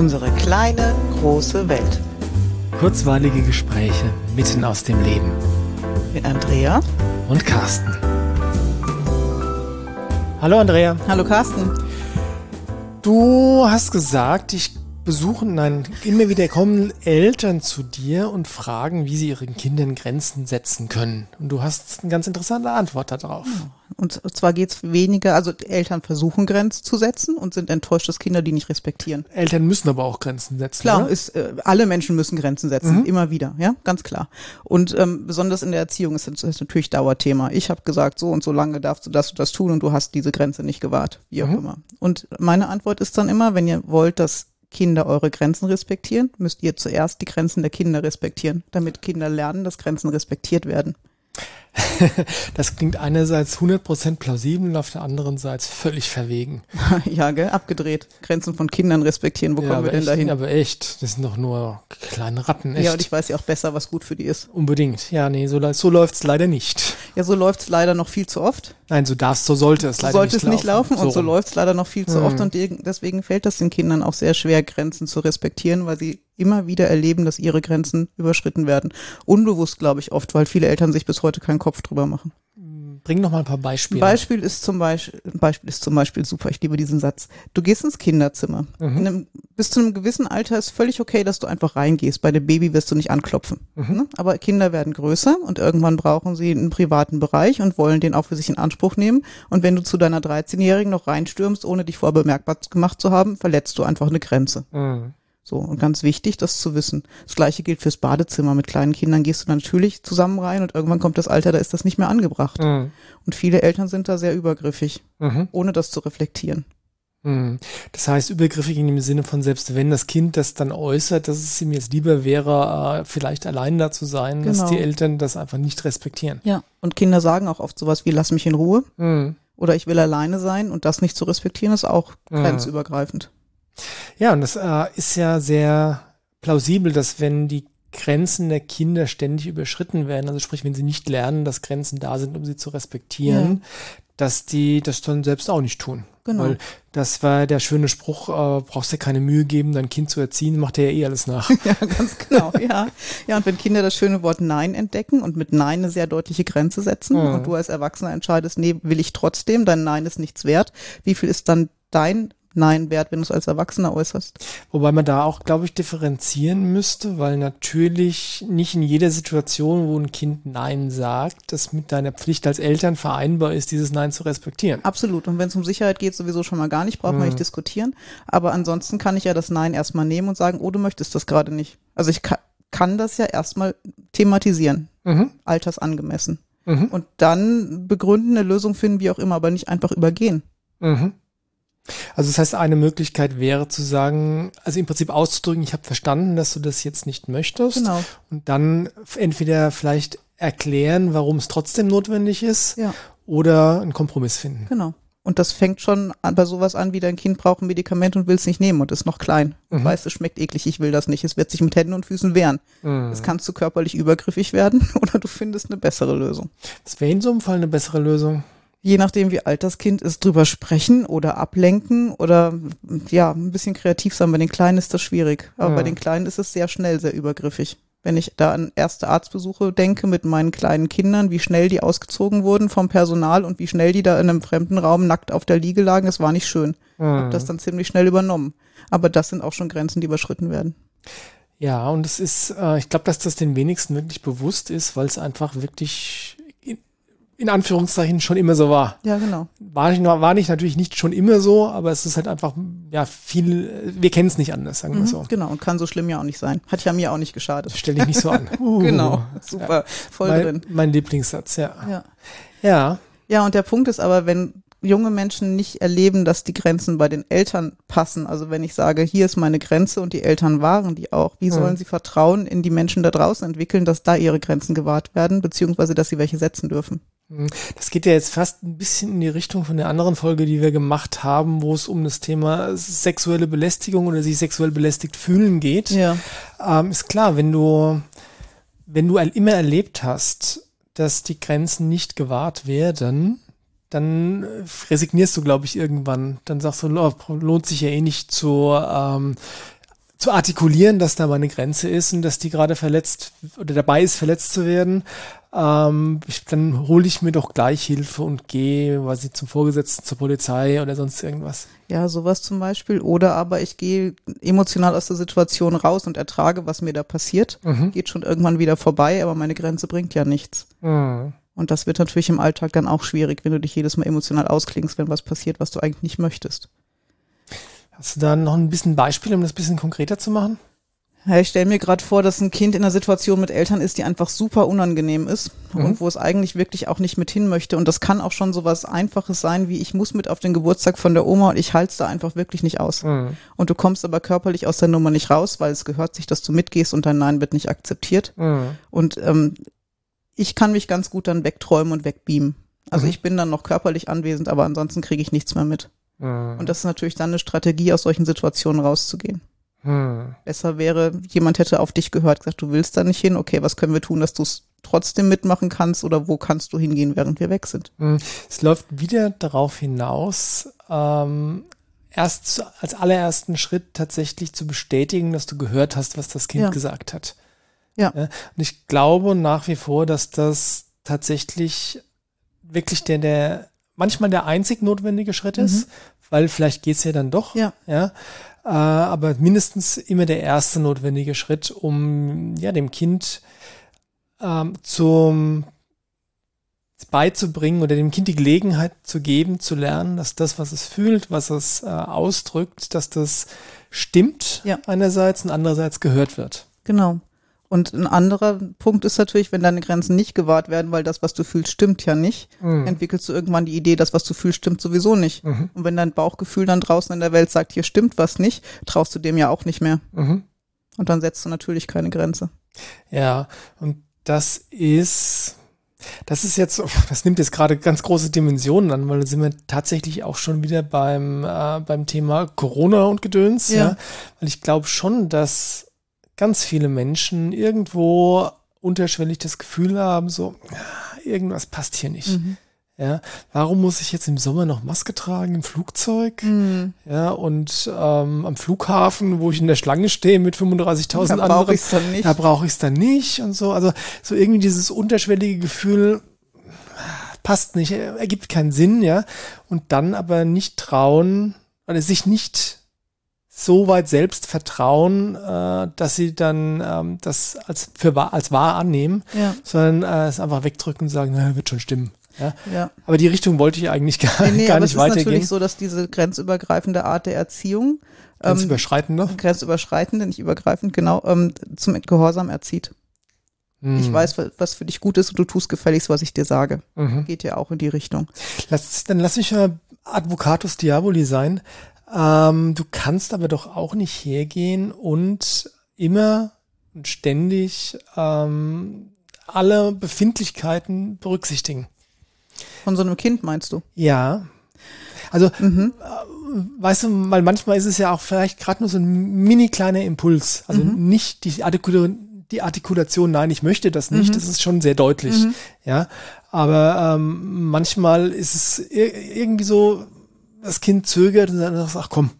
Unsere kleine, große Welt. Kurzweilige Gespräche mitten aus dem Leben. Mit Andrea und Carsten. Hallo Andrea. Hallo Carsten. Du hast gesagt, ich besuchen, nein, immer wieder kommen Eltern zu dir und fragen, wie sie ihren Kindern Grenzen setzen können. Und du hast eine ganz interessante Antwort darauf. Und zwar geht es weniger, also Eltern versuchen Grenzen zu setzen und sind enttäuscht, dass Kinder die nicht respektieren. Eltern müssen aber auch Grenzen setzen. Klar, ist, äh, alle Menschen müssen Grenzen setzen, mhm. immer wieder, ja, ganz klar. Und ähm, besonders in der Erziehung ist das natürlich Dauerthema. Ich habe gesagt, so und so lange darfst du das und das tun und du hast diese Grenze nicht gewahrt, wie auch mhm. immer. Und meine Antwort ist dann immer, wenn ihr wollt, dass Kinder eure Grenzen respektieren, müsst ihr zuerst die Grenzen der Kinder respektieren, damit Kinder lernen, dass Grenzen respektiert werden. das klingt einerseits 100% plausibel und auf der anderen Seite völlig verwegen. ja, gell? Abgedreht. Grenzen von Kindern respektieren. Wo ja, kommen wir denn echt, dahin? Aber echt. Das sind doch nur kleine Ratten. Echt. Ja, und ich weiß ja auch besser, was gut für die ist. Unbedingt. Ja, nee, so, so läuft's leider nicht. Ja, so läuft's leider noch viel zu oft. Nein, so darfst, so sollte es so leider sollte nicht es nicht laufen. laufen und so, so läuft's leider noch viel zu hm. oft und deswegen fällt das den Kindern auch sehr schwer, Grenzen zu respektieren, weil sie immer wieder erleben, dass ihre Grenzen überschritten werden. Unbewusst, glaube ich, oft, weil viele Eltern sich bis heute keinen Kopf drüber machen. Bring noch mal ein paar Beispiele. Ein Beispiel ist zum Beispiel, Beispiel ist zum Beispiel super. Ich liebe diesen Satz. Du gehst ins Kinderzimmer. Mhm. Einem, bis zu einem gewissen Alter ist völlig okay, dass du einfach reingehst. Bei dem Baby wirst du nicht anklopfen. Mhm. Ne? Aber Kinder werden größer und irgendwann brauchen sie einen privaten Bereich und wollen den auch für sich in Anspruch nehmen. Und wenn du zu deiner 13-Jährigen noch reinstürmst, ohne dich vorher bemerkbar gemacht zu haben, verletzt du einfach eine Grenze. Mhm. So, und ganz wichtig, das zu wissen. Das gleiche gilt fürs Badezimmer. Mit kleinen Kindern gehst du natürlich zusammen rein und irgendwann kommt das Alter, da ist das nicht mehr angebracht. Mhm. Und viele Eltern sind da sehr übergriffig, mhm. ohne das zu reflektieren. Mhm. Das heißt, übergriffig in dem Sinne von, selbst wenn das Kind das dann äußert, dass es ihm jetzt lieber wäre, äh, vielleicht allein da zu sein, genau. dass die Eltern das einfach nicht respektieren. Ja, und Kinder sagen auch oft sowas wie, lass mich in Ruhe. Mhm. Oder ich will alleine sein und das nicht zu respektieren, ist auch mhm. grenzübergreifend. Ja, und das äh, ist ja sehr plausibel, dass wenn die Grenzen der Kinder ständig überschritten werden, also sprich, wenn sie nicht lernen, dass Grenzen da sind, um sie zu respektieren, ja. dass die das dann selbst auch nicht tun. Genau. Weil das war der schöne Spruch, äh, brauchst dir keine Mühe geben, dein Kind zu erziehen, macht er ja eh alles nach. ja, ganz genau, ja. Ja, und wenn Kinder das schöne Wort Nein entdecken und mit Nein eine sehr deutliche Grenze setzen mhm. und du als Erwachsener entscheidest, nee, will ich trotzdem, dein Nein ist nichts wert, wie viel ist dann dein Nein wert, wenn du es als Erwachsener äußerst. Wobei man da auch, glaube ich, differenzieren müsste, weil natürlich nicht in jeder Situation, wo ein Kind Nein sagt, das mit deiner Pflicht als Eltern vereinbar ist, dieses Nein zu respektieren. Absolut. Und wenn es um Sicherheit geht, sowieso schon mal gar nicht, braucht man nicht mhm. diskutieren. Aber ansonsten kann ich ja das Nein erstmal nehmen und sagen, oh, du möchtest das gerade nicht. Also ich kann, kann das ja erstmal thematisieren, mhm. altersangemessen. Mhm. Und dann begründen, eine Lösung finden, wie auch immer, aber nicht einfach übergehen. Mhm. Also das heißt, eine Möglichkeit wäre zu sagen, also im Prinzip auszudrücken, ich habe verstanden, dass du das jetzt nicht möchtest. Genau. Und dann entweder vielleicht erklären, warum es trotzdem notwendig ist ja. oder einen Kompromiss finden. Genau. Und das fängt schon an, bei sowas an, wie dein Kind braucht ein Medikament und will es nicht nehmen und ist noch klein. Und mhm. weiß, es schmeckt eklig, ich will das nicht. Es wird sich mit Händen und Füßen wehren. Mhm. Es kannst du körperlich übergriffig werden oder du findest eine bessere Lösung. Was wäre in so einem Fall eine bessere Lösung? Je nachdem, wie alt das Kind ist, drüber sprechen oder ablenken oder ja, ein bisschen kreativ sein. Bei den Kleinen ist das schwierig. Aber ja. bei den Kleinen ist es sehr schnell sehr übergriffig. Wenn ich da an erste Arztbesuche denke mit meinen kleinen Kindern, wie schnell die ausgezogen wurden vom Personal und wie schnell die da in einem fremden Raum nackt auf der Liege lagen, das war nicht schön. Mhm. Hab das dann ziemlich schnell übernommen. Aber das sind auch schon Grenzen, die überschritten werden. Ja, und es ist, äh, ich glaube, dass das den wenigsten wirklich bewusst ist, weil es einfach wirklich in Anführungszeichen schon immer so war. Ja, genau. War nicht, war nicht natürlich nicht schon immer so, aber es ist halt einfach, ja, viel, wir kennen es nicht anders, sagen wir mhm, so. Genau, und kann so schlimm ja auch nicht sein. Hat ja mir auch nicht geschadet. Stell dich nicht so an. Uh, genau, super, ja. voll mein, drin. Mein Lieblingssatz, ja. ja. Ja. Ja, und der Punkt ist aber, wenn junge Menschen nicht erleben, dass die Grenzen bei den Eltern passen. Also wenn ich sage, hier ist meine Grenze und die Eltern wahren die auch, wie sollen mhm. sie Vertrauen in die Menschen da draußen entwickeln, dass da ihre Grenzen gewahrt werden, beziehungsweise dass sie welche setzen dürfen? Mhm. Das geht ja jetzt fast ein bisschen in die Richtung von der anderen Folge, die wir gemacht haben, wo es um das Thema sexuelle Belästigung oder sich sexuell belästigt fühlen geht. Ja. Ähm, ist klar, wenn du, wenn du immer erlebt hast, dass die Grenzen nicht gewahrt werden, dann resignierst du, glaube ich, irgendwann. Dann sagst du, lohnt sich ja eh nicht zu ähm, zu artikulieren, dass da meine Grenze ist und dass die gerade verletzt oder dabei ist, verletzt zu werden, ähm, ich, dann hole ich mir doch gleich Hilfe und gehe, weiß ich, zum Vorgesetzten, zur Polizei oder sonst irgendwas. Ja, sowas zum Beispiel. Oder aber ich gehe emotional aus der Situation raus und ertrage, was mir da passiert. Mhm. Geht schon irgendwann wieder vorbei, aber meine Grenze bringt ja nichts. Mhm. Und das wird natürlich im Alltag dann auch schwierig, wenn du dich jedes Mal emotional ausklingst, wenn was passiert, was du eigentlich nicht möchtest. Hast du da noch ein bisschen Beispiel, um das ein bisschen konkreter zu machen? Ja, ich stelle mir gerade vor, dass ein Kind in einer Situation mit Eltern ist, die einfach super unangenehm ist mhm. und wo es eigentlich wirklich auch nicht mit hin möchte. Und das kann auch schon so was Einfaches sein, wie ich muss mit auf den Geburtstag von der Oma und ich halte es da einfach wirklich nicht aus. Mhm. Und du kommst aber körperlich aus der Nummer nicht raus, weil es gehört sich, dass du mitgehst und dein Nein wird nicht akzeptiert. Mhm. Und ähm, ich kann mich ganz gut dann wegträumen und wegbeamen. Also mhm. ich bin dann noch körperlich anwesend, aber ansonsten kriege ich nichts mehr mit. Mhm. Und das ist natürlich dann eine Strategie, aus solchen Situationen rauszugehen. Hm. Besser wäre, jemand hätte auf dich gehört, gesagt, du willst da nicht hin, okay, was können wir tun, dass du es trotzdem mitmachen kannst oder wo kannst du hingehen, während wir weg sind? Hm. Es läuft wieder darauf hinaus, ähm, erst als allerersten Schritt tatsächlich zu bestätigen, dass du gehört hast, was das Kind ja. gesagt hat. Ja. ja. Und ich glaube nach wie vor, dass das tatsächlich wirklich der, der manchmal der einzig notwendige Schritt ist, mhm. weil vielleicht geht's ja dann doch. Ja. ja aber mindestens immer der erste notwendige Schritt, um ja dem Kind ähm, zum beizubringen oder dem Kind die Gelegenheit zu geben, zu lernen, dass das, was es fühlt, was es äh, ausdrückt, dass das stimmt ja. einerseits und andererseits gehört wird. Genau. Und ein anderer Punkt ist natürlich, wenn deine Grenzen nicht gewahrt werden, weil das, was du fühlst, stimmt ja nicht, mhm. entwickelst du irgendwann die Idee, das, was du fühlst, stimmt sowieso nicht. Mhm. Und wenn dein Bauchgefühl dann draußen in der Welt sagt, hier stimmt was nicht, traust du dem ja auch nicht mehr. Mhm. Und dann setzt du natürlich keine Grenze. Ja, und das ist, das ist jetzt, das nimmt jetzt gerade ganz große Dimensionen an, weil da sind wir tatsächlich auch schon wieder beim, äh, beim Thema Corona und Gedöns. Ja. ja. Weil ich glaube schon, dass ganz viele Menschen irgendwo unterschwellig das Gefühl haben, so, irgendwas passt hier nicht. Mhm. Ja, warum muss ich jetzt im Sommer noch Maske tragen im Flugzeug? Mhm. Ja, und ähm, am Flughafen, wo ich in der Schlange stehe mit 35.000 anderen, brauche ich es dann nicht. Da brauche ich es dann nicht und so. Also so irgendwie dieses unterschwellige Gefühl passt nicht, ergibt keinen Sinn, ja. Und dann aber nicht trauen oder sich nicht so weit selbst vertrauen, äh, dass sie dann ähm, das als für wahr, als wahr annehmen, ja. sondern äh, es einfach wegdrücken und sagen, na, wird schon stimmen. Ja? ja. Aber die Richtung wollte ich eigentlich gar, nee, nee, gar nicht weitergehen. Es ist natürlich so, dass diese grenzübergreifende Art der Erziehung ähm, grenzüberschreitende, grenzüberschreitende, nicht übergreifend, genau, ähm, zum Gehorsam erzieht. Mhm. Ich weiß, was für dich gut ist und du tust gefälligst, was ich dir sage. Mhm. Geht ja auch in die Richtung. Lass, dann lass mich mal Advocatus Diaboli sein. Ähm, du kannst aber doch auch nicht hergehen und immer und ständig ähm, alle Befindlichkeiten berücksichtigen. Von so einem Kind meinst du? Ja. Also, mhm. äh, weißt du, weil manchmal ist es ja auch vielleicht gerade nur so ein mini kleiner Impuls. Also mhm. nicht die, Artikul die Artikulation, nein, ich möchte das nicht. Mhm. Das ist schon sehr deutlich. Mhm. Ja. Aber ähm, manchmal ist es irgendwie so, das Kind zögert und dann sagst, ach komm,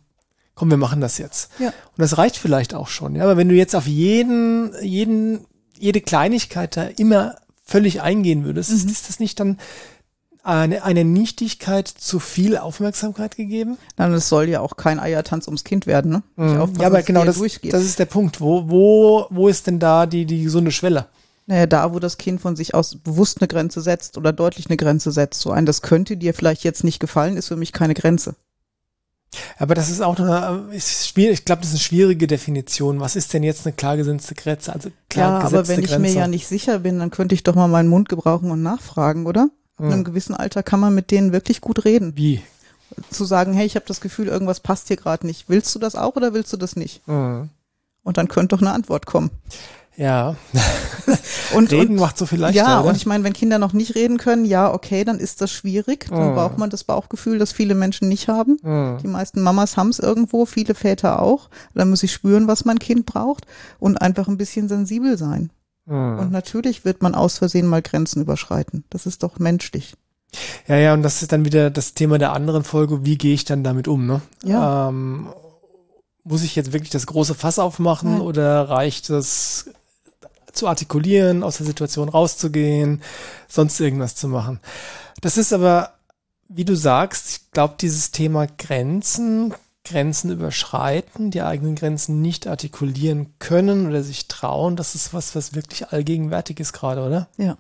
komm, wir machen das jetzt. Ja. Und das reicht vielleicht auch schon. Ja, aber wenn du jetzt auf jeden, jeden, jede Kleinigkeit da immer völlig eingehen würdest, mhm. ist das nicht dann eine, eine Nichtigkeit zu viel Aufmerksamkeit gegeben? Nein, es soll ja auch kein Eiertanz ums Kind werden, ne? Mhm. Ja, aber genau das, das ist der Punkt. Wo, wo, wo ist denn da die, die gesunde Schwelle? Naja, da, wo das Kind von sich aus bewusst eine Grenze setzt oder deutlich eine Grenze setzt. So ein, das könnte dir vielleicht jetzt nicht gefallen, ist für mich keine Grenze. Aber das ist auch eine, ist schwierig, ich glaube, das ist eine schwierige Definition. Was ist denn jetzt eine klar gesetzte Grenze? Also klar ja, aber wenn ich mir ja nicht sicher bin, dann könnte ich doch mal meinen Mund gebrauchen und nachfragen, oder? In einem gewissen Alter kann man mit denen wirklich gut reden. Wie? Zu sagen, hey, ich habe das Gefühl, irgendwas passt hier gerade nicht. Willst du das auch oder willst du das nicht? Mhm. Und dann könnte doch eine Antwort kommen. Ja. und, reden und, macht so viel leichter. Ja, oder? und ich meine, wenn Kinder noch nicht reden können, ja, okay, dann ist das schwierig. Dann oh. braucht man das Bauchgefühl, das viele Menschen nicht haben. Oh. Die meisten Mamas haben es irgendwo, viele Väter auch. Dann muss ich spüren, was mein Kind braucht und einfach ein bisschen sensibel sein. Oh. Und natürlich wird man aus Versehen mal Grenzen überschreiten. Das ist doch menschlich. Ja, ja, und das ist dann wieder das Thema der anderen Folge, wie gehe ich dann damit um, ne? Ja. Ähm, muss ich jetzt wirklich das große Fass aufmachen ja. oder reicht es zu artikulieren, aus der Situation rauszugehen, sonst irgendwas zu machen? Das ist aber, wie du sagst, ich glaube, dieses Thema Grenzen, Grenzen überschreiten, die eigenen Grenzen nicht artikulieren können oder sich trauen, das ist was, was wirklich allgegenwärtig ist gerade, oder? Ja.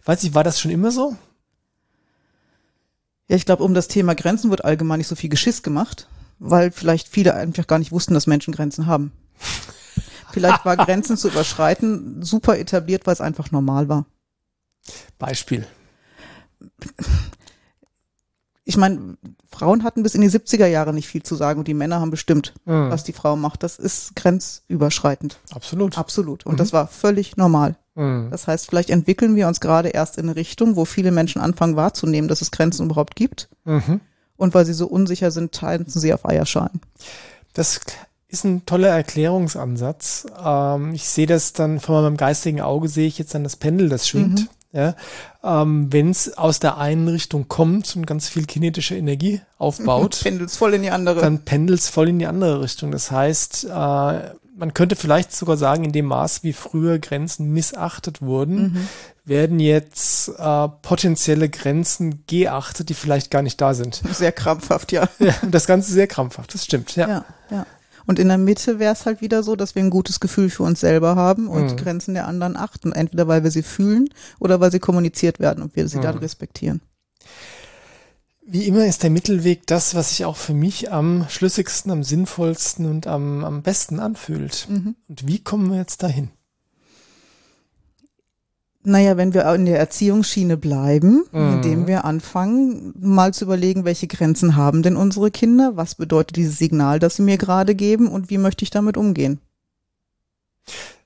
Ich weiß nicht, war das schon immer so? Ja, ich glaube, um das Thema Grenzen wird allgemein nicht so viel Geschiss gemacht, weil vielleicht viele einfach gar nicht wussten, dass Menschen Grenzen haben. Vielleicht war Grenzen zu überschreiten super etabliert, weil es einfach normal war. Beispiel. Ich meine, Frauen hatten bis in die 70er Jahre nicht viel zu sagen und die Männer haben bestimmt, mhm. was die Frau macht. Das ist grenzüberschreitend. Absolut. Absolut. Und mhm. das war völlig normal. Mhm. Das heißt, vielleicht entwickeln wir uns gerade erst in eine Richtung, wo viele Menschen anfangen wahrzunehmen, dass es Grenzen überhaupt gibt. Mhm. Und weil sie so unsicher sind, tanzen sie auf Eierschalen. Das ist ein toller Erklärungsansatz. Ähm, ich sehe das dann von meinem geistigen Auge, sehe ich jetzt dann das Pendel, das schwingt. Mhm. Ja, ähm, wenn es aus der einen Richtung kommt und ganz viel kinetische Energie aufbaut, pendelt voll in die andere. Dann pendelt es voll in die andere Richtung. Das heißt, äh, man könnte vielleicht sogar sagen, in dem Maß, wie früher Grenzen missachtet wurden, mhm. werden jetzt äh, potenzielle Grenzen geachtet, die vielleicht gar nicht da sind. Sehr krampfhaft, ja. ja das Ganze sehr krampfhaft, das stimmt, ja. Ja, ja. Und in der Mitte wäre es halt wieder so, dass wir ein gutes Gefühl für uns selber haben und mhm. Grenzen der anderen achten. Entweder weil wir sie fühlen oder weil sie kommuniziert werden und wir sie mhm. dann respektieren. Wie immer ist der Mittelweg das, was sich auch für mich am schlüssigsten, am sinnvollsten und am, am besten anfühlt. Mhm. Und wie kommen wir jetzt dahin? Naja, wenn wir in der Erziehungsschiene bleiben, mhm. indem wir anfangen, mal zu überlegen, welche Grenzen haben denn unsere Kinder? Was bedeutet dieses Signal, das sie mir gerade geben und wie möchte ich damit umgehen?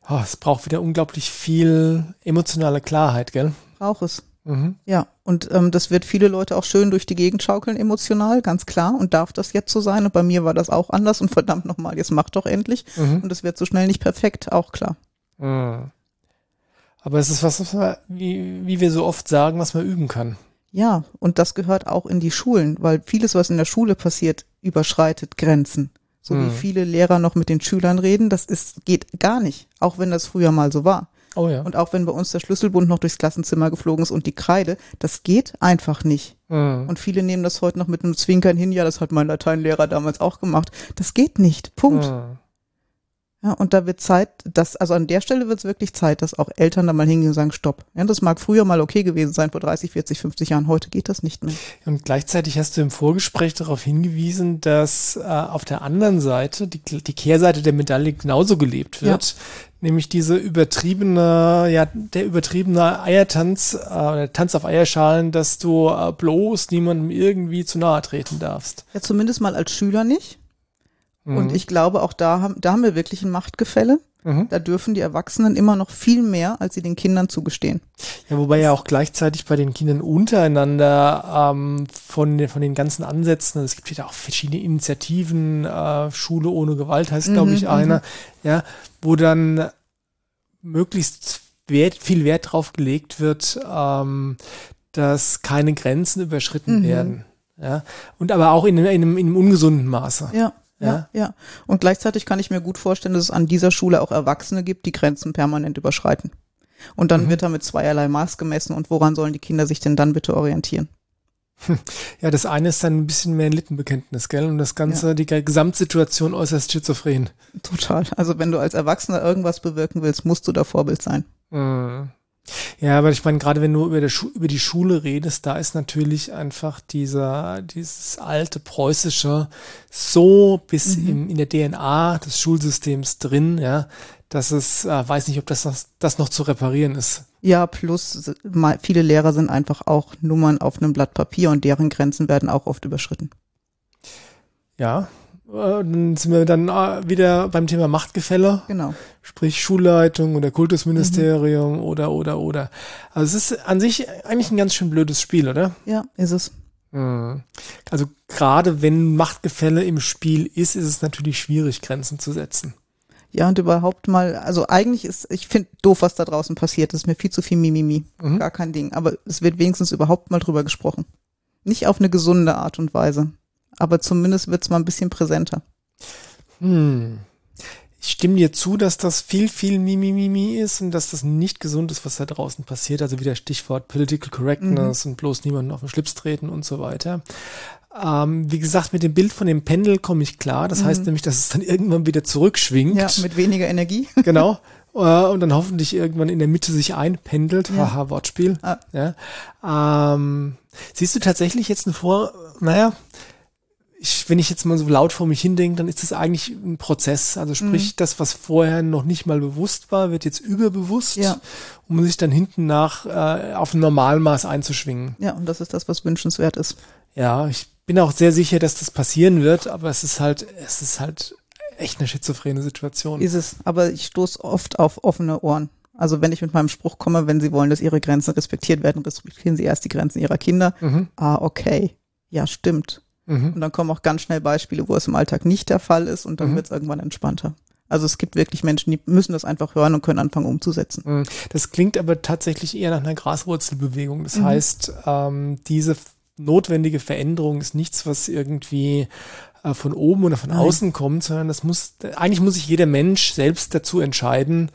Oh, es braucht wieder unglaublich viel emotionale Klarheit, gell? Braucht es. Mhm. Ja, und ähm, das wird viele Leute auch schön durch die Gegend schaukeln, emotional, ganz klar. Und darf das jetzt so sein? Und bei mir war das auch anders. Und verdammt nochmal, jetzt mach doch endlich. Mhm. Und es wird so schnell nicht perfekt, auch klar. Mhm. Aber es ist was, was man, wie, wie wir so oft sagen, was man üben kann. Ja, und das gehört auch in die Schulen, weil vieles, was in der Schule passiert, überschreitet Grenzen. So wie mhm. viele Lehrer noch mit den Schülern reden, das ist, geht gar nicht. Auch wenn das früher mal so war. Oh ja. Und auch wenn bei uns der Schlüsselbund noch durchs Klassenzimmer geflogen ist und die Kreide, das geht einfach nicht. Mhm. Und viele nehmen das heute noch mit einem Zwinkern hin, ja, das hat mein Lateinlehrer damals auch gemacht. Das geht nicht. Punkt. Mhm. Ja, und da wird Zeit, dass, also an der Stelle wird es wirklich Zeit, dass auch Eltern da mal hingehen und sagen, stopp. Ja, das mag früher mal okay gewesen sein, vor 30, 40, 50 Jahren. Heute geht das nicht mehr. Und gleichzeitig hast du im Vorgespräch darauf hingewiesen, dass äh, auf der anderen Seite, die, die Kehrseite der Medaille genauso gelebt wird. Ja. Nämlich diese übertriebene, ja, der übertriebene Eiertanz, äh, Tanz auf Eierschalen, dass du äh, bloß niemandem irgendwie zu nahe treten darfst. Ja, zumindest mal als Schüler nicht. Und mhm. ich glaube, auch da haben, da haben wir wirklich ein Machtgefälle. Mhm. Da dürfen die Erwachsenen immer noch viel mehr, als sie den Kindern zugestehen. Ja, wobei ja auch gleichzeitig bei den Kindern untereinander ähm, von, den, von den ganzen Ansätzen, also es gibt ja auch verschiedene Initiativen, äh, Schule ohne Gewalt heißt, mhm, glaube ich, einer, mhm. ja, wo dann möglichst Wert, viel Wert drauf gelegt wird, ähm, dass keine Grenzen überschritten mhm. werden. Ja, und aber auch in, in, einem, in einem ungesunden Maße. Ja. Ja, ja. Und gleichzeitig kann ich mir gut vorstellen, dass es an dieser Schule auch Erwachsene gibt, die Grenzen permanent überschreiten. Und dann mhm. wird da mit zweierlei Maß gemessen und woran sollen die Kinder sich denn dann bitte orientieren? Ja, das eine ist dann ein bisschen mehr ein Lippenbekenntnis, gell? Und das Ganze, ja. die Gesamtsituation äußerst schizophren. Total. Also wenn du als Erwachsener irgendwas bewirken willst, musst du da Vorbild sein. Mhm. Ja, aber ich meine, gerade wenn du über, über die Schule redest, da ist natürlich einfach dieser, dieses alte preußische so bis mhm. im, in der DNA des Schulsystems drin, ja, dass es, äh, weiß nicht, ob das, das noch zu reparieren ist. Ja, plus viele Lehrer sind einfach auch Nummern auf einem Blatt Papier und deren Grenzen werden auch oft überschritten. Ja, dann sind wir dann äh, wieder beim Thema Machtgefälle. Genau. Sprich Schulleitung oder Kultusministerium mhm. oder, oder, oder. Also es ist an sich eigentlich ein ganz schön blödes Spiel, oder? Ja, ist es. Mhm. Also gerade wenn Machtgefälle im Spiel ist, ist es natürlich schwierig, Grenzen zu setzen. Ja, und überhaupt mal, also eigentlich ist, ich finde doof, was da draußen passiert. Das ist mir viel zu viel Mimimi. Mhm. Gar kein Ding. Aber es wird wenigstens überhaupt mal drüber gesprochen. Nicht auf eine gesunde Art und Weise aber zumindest wird es mal ein bisschen präsenter. Hm. Ich stimme dir zu, dass das viel, viel Mimimimi ist und dass das nicht gesund ist, was da draußen passiert. Also wieder Stichwort Political Correctness mhm. und bloß niemanden auf den Schlips treten und so weiter. Ähm, wie gesagt, mit dem Bild von dem Pendel komme ich klar. Das mhm. heißt nämlich, dass es dann irgendwann wieder zurückschwingt. Ja, mit weniger Energie. genau. Äh, und dann hoffentlich irgendwann in der Mitte sich einpendelt. Ja. Haha, Wortspiel. Ah. Ja. Ähm, siehst du tatsächlich jetzt ein Vor, naja, ich, wenn ich jetzt mal so laut vor mich hindenke, dann ist das eigentlich ein Prozess. Also sprich, mhm. das, was vorher noch nicht mal bewusst war, wird jetzt überbewusst, ja. um sich dann hinten nach äh, auf ein Normalmaß einzuschwingen. Ja, und das ist das, was wünschenswert ist. Ja, ich bin auch sehr sicher, dass das passieren wird, aber es ist halt, es ist halt echt eine schizophrene Situation. Ist es, aber ich stoße oft auf offene Ohren. Also wenn ich mit meinem Spruch komme, wenn Sie wollen, dass Ihre Grenzen respektiert werden, respektieren Sie erst die Grenzen Ihrer Kinder. Mhm. Ah, okay. Ja, stimmt. Mhm. Und dann kommen auch ganz schnell Beispiele, wo es im Alltag nicht der Fall ist und dann mhm. wird es irgendwann entspannter. Also es gibt wirklich Menschen, die müssen das einfach hören und können anfangen umzusetzen. Mhm. Das klingt aber tatsächlich eher nach einer Graswurzelbewegung. Das mhm. heißt, ähm, diese notwendige Veränderung ist nichts, was irgendwie äh, von oben oder von Nein. außen kommt, sondern das muss, eigentlich muss sich jeder Mensch selbst dazu entscheiden,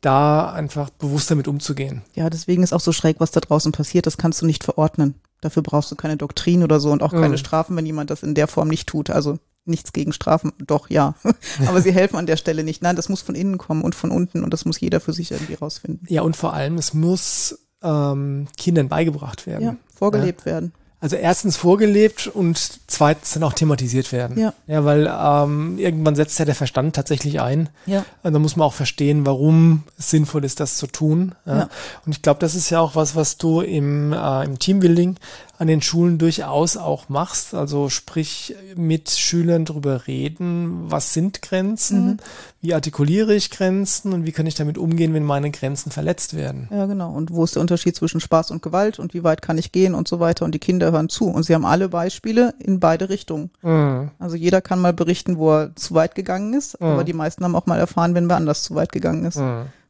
da einfach bewusst damit umzugehen. Ja, deswegen ist auch so schräg, was da draußen passiert. Das kannst du nicht verordnen. Dafür brauchst du keine Doktrin oder so und auch keine mhm. Strafen, wenn jemand das in der Form nicht tut. Also nichts gegen Strafen, doch ja. Aber sie helfen an der Stelle nicht. Nein, das muss von innen kommen und von unten und das muss jeder für sich irgendwie rausfinden. Ja, und vor allem, es muss ähm, Kindern beigebracht werden. Ja, vorgelebt ja. werden. Also erstens vorgelebt und zweitens dann auch thematisiert werden. Ja. Ja, weil ähm, irgendwann setzt ja der Verstand tatsächlich ein. Ja. Und dann muss man auch verstehen, warum es sinnvoll ist, das zu tun. Ja. ja. Und ich glaube, das ist ja auch was, was du im, äh, im Teambuilding an den Schulen durchaus auch machst. Also sprich mit Schülern drüber reden, was sind Grenzen, mhm. wie artikuliere ich Grenzen und wie kann ich damit umgehen, wenn meine Grenzen verletzt werden. Ja, genau. Und wo ist der Unterschied zwischen Spaß und Gewalt und wie weit kann ich gehen und so weiter. Und die Kinder hören zu. Und sie haben alle Beispiele in beide Richtungen. Mhm. Also jeder kann mal berichten, wo er zu weit gegangen ist, mhm. aber die meisten haben auch mal erfahren, wenn wer anders zu weit gegangen ist.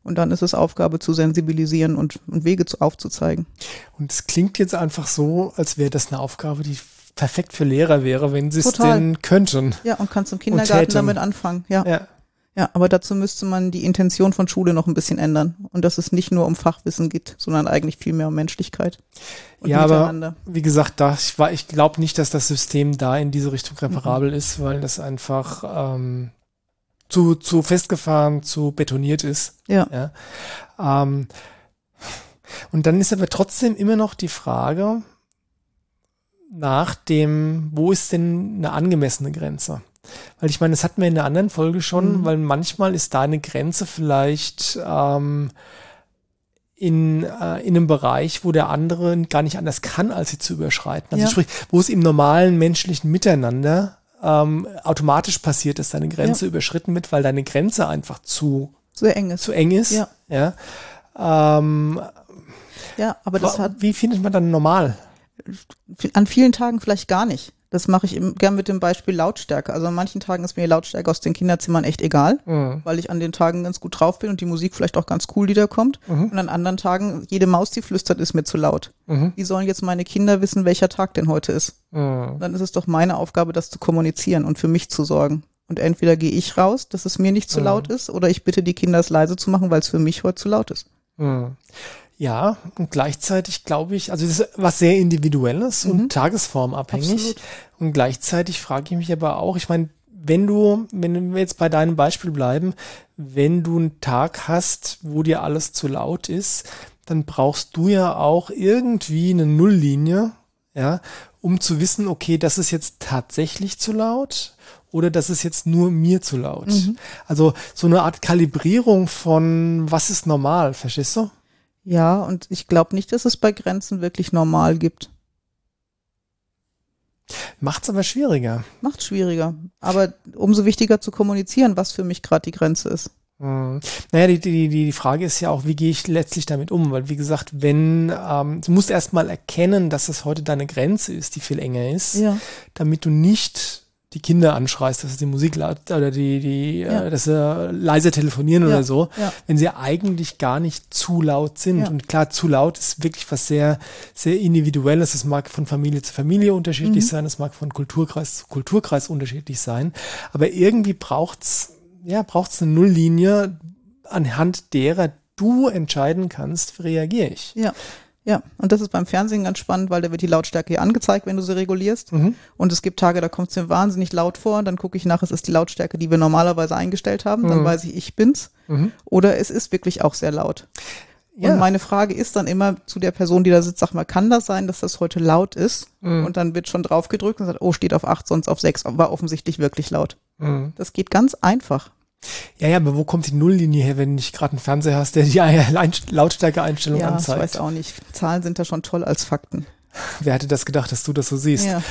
Und dann ist es Aufgabe zu sensibilisieren und, und Wege zu, aufzuzeigen. Und es klingt jetzt einfach so, als wäre das eine Aufgabe, die perfekt für Lehrer wäre, wenn sie es denn könnten. Ja, und kannst im Kindergarten damit anfangen. Ja. ja. Ja, aber dazu müsste man die Intention von Schule noch ein bisschen ändern. Und dass es nicht nur um Fachwissen geht, sondern eigentlich viel mehr um Menschlichkeit. Und ja, aber wie gesagt, da, ich, ich glaube nicht, dass das System da in diese Richtung reparabel mhm. ist, weil das einfach ähm, zu, zu festgefahren, zu betoniert ist. Ja. ja. Ähm, und dann ist aber trotzdem immer noch die Frage nach dem, wo ist denn eine angemessene Grenze? Weil ich meine, das hatten wir in der anderen Folge schon, mhm. weil manchmal ist da eine Grenze vielleicht ähm, in, äh, in einem Bereich, wo der andere gar nicht anders kann, als sie zu überschreiten. Also ja. sprich, wo es im normalen menschlichen Miteinander ähm, automatisch passiert, dass deine Grenze ja. überschritten wird, weil deine Grenze einfach zu, zu eng ist. Zu eng ist. Ja. Ja, ähm, ja aber das hat. Wie findet man dann normal? An vielen Tagen vielleicht gar nicht. Das mache ich gern mit dem Beispiel Lautstärke. Also an manchen Tagen ist mir die Lautstärke aus den Kinderzimmern echt egal, mhm. weil ich an den Tagen ganz gut drauf bin und die Musik vielleicht auch ganz cool, die da kommt. Mhm. Und an anderen Tagen, jede Maus, die flüstert, ist mir zu laut. Mhm. Wie sollen jetzt meine Kinder wissen, welcher Tag denn heute ist? Mhm. Dann ist es doch meine Aufgabe, das zu kommunizieren und für mich zu sorgen. Und entweder gehe ich raus, dass es mir nicht zu mhm. laut ist, oder ich bitte die Kinder, es leise zu machen, weil es für mich heute zu laut ist. Ja, und gleichzeitig glaube ich, also das ist was sehr Individuelles mhm. und tagesformabhängig. Absolut. Und gleichzeitig frage ich mich aber auch, ich meine, wenn du, wenn wir jetzt bei deinem Beispiel bleiben, wenn du einen Tag hast, wo dir alles zu laut ist, dann brauchst du ja auch irgendwie eine Nulllinie, ja, um zu wissen, okay, das ist jetzt tatsächlich zu laut oder das ist jetzt nur mir zu laut. Mhm. Also so eine Art Kalibrierung von was ist normal, verstehst du? Ja, und ich glaube nicht, dass es bei Grenzen wirklich normal gibt. Macht's aber schwieriger. Macht schwieriger. Aber umso wichtiger zu kommunizieren, was für mich gerade die Grenze ist. Hm. Naja, die, die, die Frage ist ja auch, wie gehe ich letztlich damit um? Weil, wie gesagt, wenn, ähm, du musst erstmal erkennen, dass es heute deine Grenze ist, die viel enger ist, ja. damit du nicht die Kinder anschreist, dass sie die Musik laut oder die, die, ja. äh, dass sie leise telefonieren ja. oder so, ja. wenn sie eigentlich gar nicht zu laut sind. Und klar, zu laut ist wirklich was sehr, sehr individuelles. Es mag von Familie zu Familie unterschiedlich mhm. sein, es mag von Kulturkreis zu Kulturkreis unterschiedlich sein. Aber irgendwie braucht's, ja, braucht's eine Nulllinie, anhand derer du entscheiden kannst, reagiere ich. Ja. Ja, und das ist beim Fernsehen ganz spannend, weil da wird die Lautstärke hier angezeigt, wenn du sie regulierst. Mhm. Und es gibt Tage, da kommt es mir wahnsinnig laut vor. Dann gucke ich nach, es ist die Lautstärke, die wir normalerweise eingestellt haben. Mhm. Dann weiß ich, ich bin's. Mhm. Oder es ist wirklich auch sehr laut. Ja. Und meine Frage ist dann immer zu der Person, die da sitzt, sag mal, kann das sein, dass das heute laut ist? Mhm. Und dann wird schon drauf gedrückt und sagt, oh, steht auf acht, sonst auf sechs, war offensichtlich wirklich laut. Mhm. Das geht ganz einfach. Ja, ja, aber wo kommt die Nulllinie her, wenn du nicht gerade einen Fernseher hast, der die Lautstärkeeinstellung ja, anzeigt? Ja, ich weiß auch nicht. Zahlen sind da schon toll als Fakten. Wer hätte das gedacht, dass du das so siehst? Ja.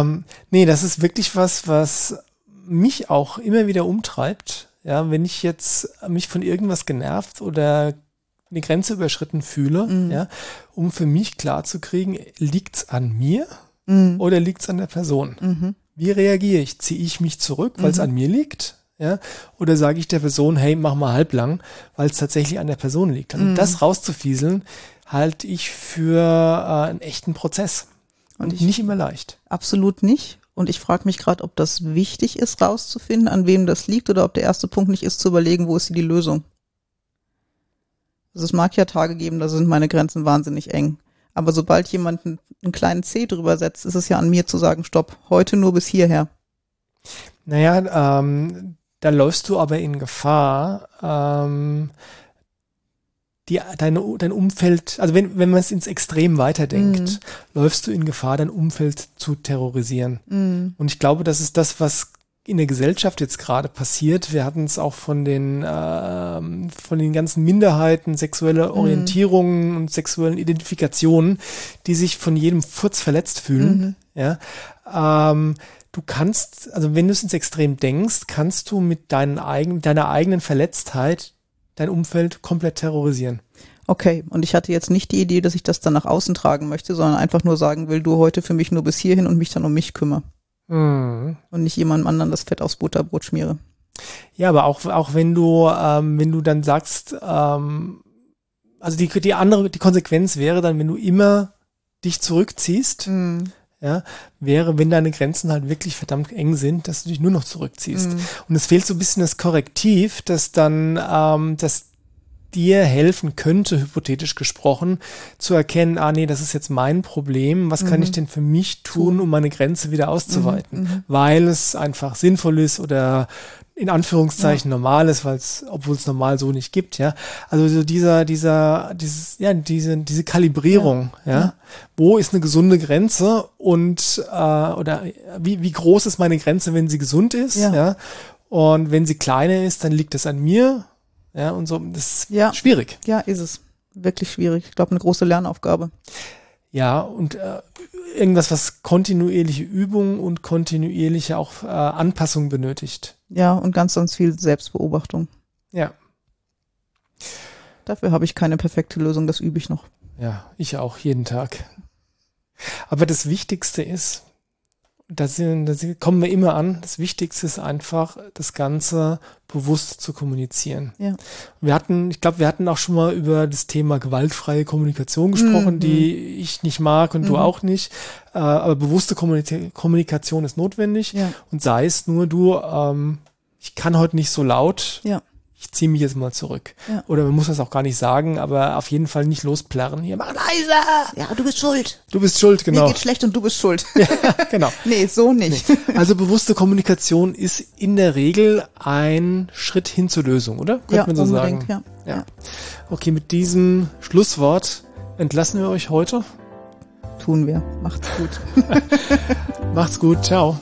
Ähm, nee, das ist wirklich was, was mich auch immer wieder umtreibt. Ja, wenn ich jetzt mich von irgendwas genervt oder eine Grenze überschritten fühle, mhm. ja, um für mich klar zu kriegen, liegt's an mir mhm. oder liegt's an der Person? Mhm. Wie reagiere ich? Ziehe ich mich zurück, weil es mhm. an mir liegt? Ja, oder sage ich der Person, hey, mach mal halblang, weil es tatsächlich an der Person liegt. Und also mhm. das rauszufieseln, halte ich für äh, einen echten Prozess. Und, und ich, nicht immer leicht. Absolut nicht. Und ich frage mich gerade, ob das wichtig ist, rauszufinden, an wem das liegt, oder ob der erste Punkt nicht ist, zu überlegen, wo ist die Lösung. Also es mag ja Tage geben, da sind meine Grenzen wahnsinnig eng. Aber sobald jemand einen, einen kleinen C drüber setzt, ist es ja an mir zu sagen, stopp, heute nur bis hierher. Naja, ähm, da läufst du aber in Gefahr, ähm, die, deine, dein Umfeld, also wenn, wenn man es ins Extrem weiterdenkt, mm. läufst du in Gefahr, dein Umfeld zu terrorisieren. Mm. Und ich glaube, das ist das, was in der Gesellschaft jetzt gerade passiert. Wir hatten es auch von den äh, von den ganzen Minderheiten, sexuelle mhm. Orientierungen mm. und sexuellen Identifikationen, die sich von jedem Furz verletzt fühlen. -hmm. Ja, ähm, du kannst, also wenn du es ins Extrem denkst, kannst du mit deinen eigen, deiner eigenen Verletztheit dein Umfeld komplett terrorisieren. Okay, und ich hatte jetzt nicht die Idee, dass ich das dann nach außen tragen möchte, sondern einfach nur sagen will, du heute für mich nur bis hierhin und mich dann um mich kümmere. Mhm. Und nicht jemandem anderen das Fett aufs Butterbrot schmiere. Ja, aber auch, auch wenn du, ähm, wenn du dann sagst, ähm, also die, die andere, die Konsequenz wäre dann, wenn du immer dich zurückziehst, mhm ja, wäre, wenn deine Grenzen halt wirklich verdammt eng sind, dass du dich nur noch zurückziehst. Mhm. Und es fehlt so ein bisschen das Korrektiv, das dann, ähm, das dir helfen könnte, hypothetisch gesprochen, zu erkennen, ah nee, das ist jetzt mein Problem, was mhm. kann ich mhm. denn für mich tun, um meine Grenze wieder auszuweiten, mhm. mhm. weil es einfach sinnvoll ist oder in Anführungszeichen ja. normal ist, weil es, obwohl es normal so nicht gibt, ja. Also so dieser, dieser, dieses, ja, diese, diese Kalibrierung, ja. ja. Wo ist eine gesunde Grenze und äh, oder wie, wie groß ist meine Grenze, wenn sie gesund ist, ja. ja? Und wenn sie kleiner ist, dann liegt das an mir, ja, und so. Das ist ja. schwierig. Ja, ist es. Wirklich schwierig. Ich glaube, eine große Lernaufgabe. Ja, und äh, irgendwas, was kontinuierliche Übung und kontinuierliche auch äh, Anpassung benötigt. Ja, und ganz, ganz viel Selbstbeobachtung. Ja. Dafür habe ich keine perfekte Lösung, das übe ich noch. Ja, ich auch, jeden Tag. Aber das Wichtigste ist, da, sind, da kommen wir immer an. Das Wichtigste ist einfach, das Ganze bewusst zu kommunizieren. Ja. Wir hatten, ich glaube, wir hatten auch schon mal über das Thema gewaltfreie Kommunikation gesprochen, mhm. die ich nicht mag und mhm. du auch nicht. Äh, aber bewusste Kommunikation ist notwendig. Ja. Und sei es nur du, ähm, ich kann heute nicht so laut. Ja ich ziehe mich jetzt mal zurück. Ja. Oder man muss das auch gar nicht sagen, aber auf jeden Fall nicht losplärren. Hier, mach leiser! Ja, du bist schuld. Du bist schuld, genau. Mir geht schlecht und du bist schuld. ja, genau. nee, so nicht. Nee. Also bewusste Kommunikation ist in der Regel ein Schritt hin zur Lösung, oder? Könnte ja, man so sagen. Ja. ja. Okay, mit diesem Schlusswort entlassen wir euch heute. Tun wir. Macht's gut. Macht's gut. Ciao.